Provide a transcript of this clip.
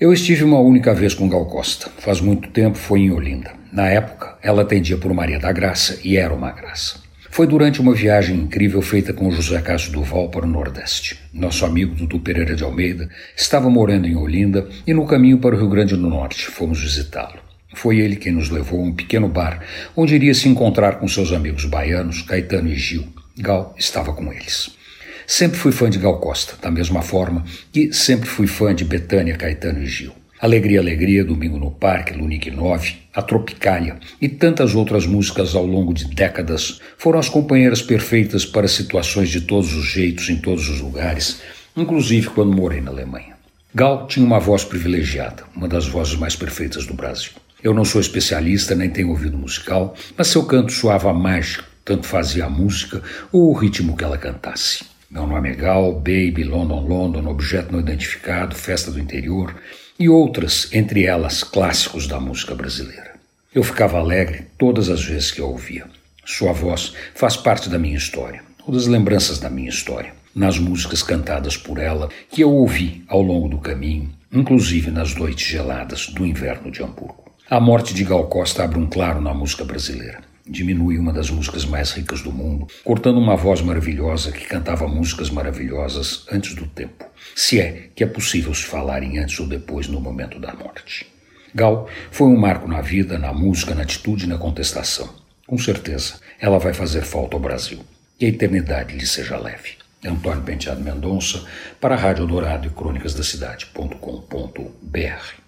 Eu estive uma única vez com Gal Costa. Faz muito tempo foi em Olinda. Na época, ela atendia por Maria da Graça e era uma graça. Foi durante uma viagem incrível feita com José Cássio Duval para o Nordeste. Nosso amigo Dudu Pereira de Almeida estava morando em Olinda e no caminho para o Rio Grande do Norte fomos visitá-lo. Foi ele quem nos levou a um pequeno bar onde iria se encontrar com seus amigos baianos, Caetano e Gil. Gal estava com eles. Sempre fui fã de Gal Costa, da mesma forma que sempre fui fã de Betânia, Caetano e Gil. Alegria, Alegria, Domingo no Parque, Lunique 9, A Tropicália e tantas outras músicas ao longo de décadas foram as companheiras perfeitas para situações de todos os jeitos, em todos os lugares, inclusive quando morei na Alemanha. Gal tinha uma voz privilegiada, uma das vozes mais perfeitas do Brasil. Eu não sou especialista nem tenho ouvido musical, mas seu canto soava mágico, tanto fazia a música ou o ritmo que ela cantasse. Meu nome é Gal, Baby, London, London, Objeto Não Identificado, Festa do Interior e outras, entre elas clássicos da música brasileira. Eu ficava alegre todas as vezes que a ouvia. Sua voz faz parte da minha história, ou das lembranças da minha história, nas músicas cantadas por ela que eu ouvi ao longo do caminho, inclusive nas noites geladas do inverno de Hamburgo. A morte de Gal Costa abre um claro na música brasileira diminui uma das músicas mais ricas do mundo, cortando uma voz maravilhosa que cantava músicas maravilhosas antes do tempo, se é que é possível se falar em antes ou depois no momento da morte. Gal foi um marco na vida, na música, na atitude e na contestação. Com certeza, ela vai fazer falta ao Brasil. Que a eternidade lhe seja leve. Antônio Penteado Mendonça, para a Rádio Dourado e Crônicas da Cidade.com.br